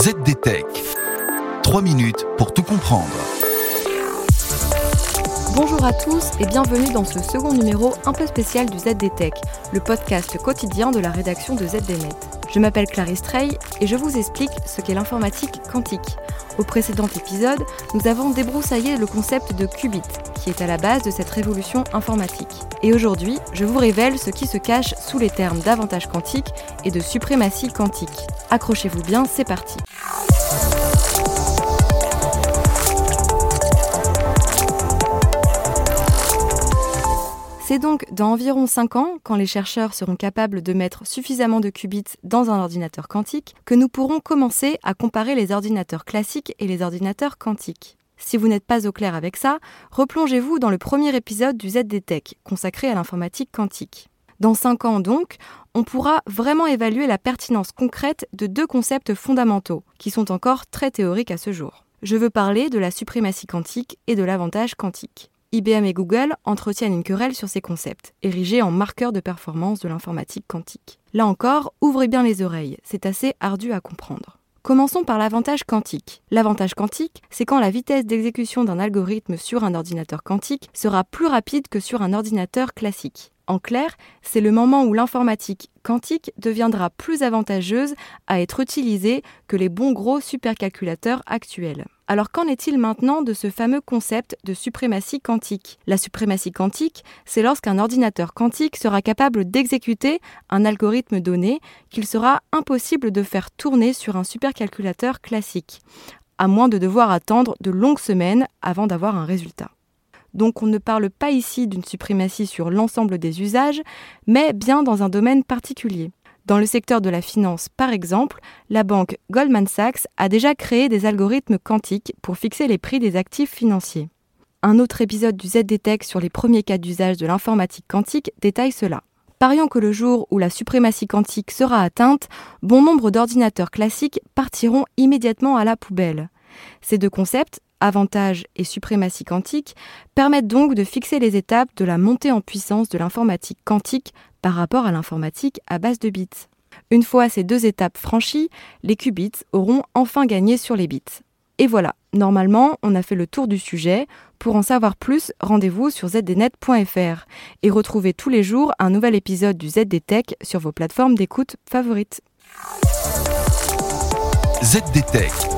ZDTech. 3 minutes pour tout comprendre. Bonjour à tous et bienvenue dans ce second numéro un peu spécial du ZDTech, le podcast quotidien de la rédaction de ZDNet. Je m'appelle Clarisse Trey et je vous explique ce qu'est l'informatique quantique. Au précédent épisode, nous avons débroussaillé le concept de qubit, qui est à la base de cette révolution informatique. Et aujourd'hui, je vous révèle ce qui se cache sous les termes d'avantage quantique et de suprématie quantique. Accrochez-vous bien, c'est parti. C'est donc dans environ 5 ans, quand les chercheurs seront capables de mettre suffisamment de qubits dans un ordinateur quantique, que nous pourrons commencer à comparer les ordinateurs classiques et les ordinateurs quantiques. Si vous n'êtes pas au clair avec ça, replongez-vous dans le premier épisode du ZDTech, consacré à l'informatique quantique. Dans 5 ans donc, on pourra vraiment évaluer la pertinence concrète de deux concepts fondamentaux, qui sont encore très théoriques à ce jour. Je veux parler de la suprématie quantique et de l'avantage quantique. IBM et Google entretiennent une querelle sur ces concepts, érigés en marqueurs de performance de l'informatique quantique. Là encore, ouvrez bien les oreilles, c'est assez ardu à comprendre. Commençons par l'avantage quantique. L'avantage quantique, c'est quand la vitesse d'exécution d'un algorithme sur un ordinateur quantique sera plus rapide que sur un ordinateur classique. En clair, c'est le moment où l'informatique quantique deviendra plus avantageuse à être utilisée que les bons gros supercalculateurs actuels. Alors qu'en est-il maintenant de ce fameux concept de suprématie quantique? La suprématie quantique, c'est lorsqu'un ordinateur quantique sera capable d'exécuter un algorithme donné qu'il sera impossible de faire tourner sur un supercalculateur classique, à moins de devoir attendre de longues semaines avant d'avoir un résultat. Donc on ne parle pas ici d'une suprématie sur l'ensemble des usages, mais bien dans un domaine particulier. Dans le secteur de la finance, par exemple, la banque Goldman Sachs a déjà créé des algorithmes quantiques pour fixer les prix des actifs financiers. Un autre épisode du ZDTech sur les premiers cas d'usage de l'informatique quantique détaille cela. Parions que le jour où la suprématie quantique sera atteinte, bon nombre d'ordinateurs classiques partiront immédiatement à la poubelle. Ces deux concepts, avantage et suprématie quantique, permettent donc de fixer les étapes de la montée en puissance de l'informatique quantique par rapport à l'informatique à base de bits. Une fois ces deux étapes franchies, les qubits auront enfin gagné sur les bits. Et voilà, normalement, on a fait le tour du sujet. Pour en savoir plus, rendez-vous sur zdnet.fr et retrouvez tous les jours un nouvel épisode du ZDTech sur vos plateformes d'écoute favorites. ZDTech.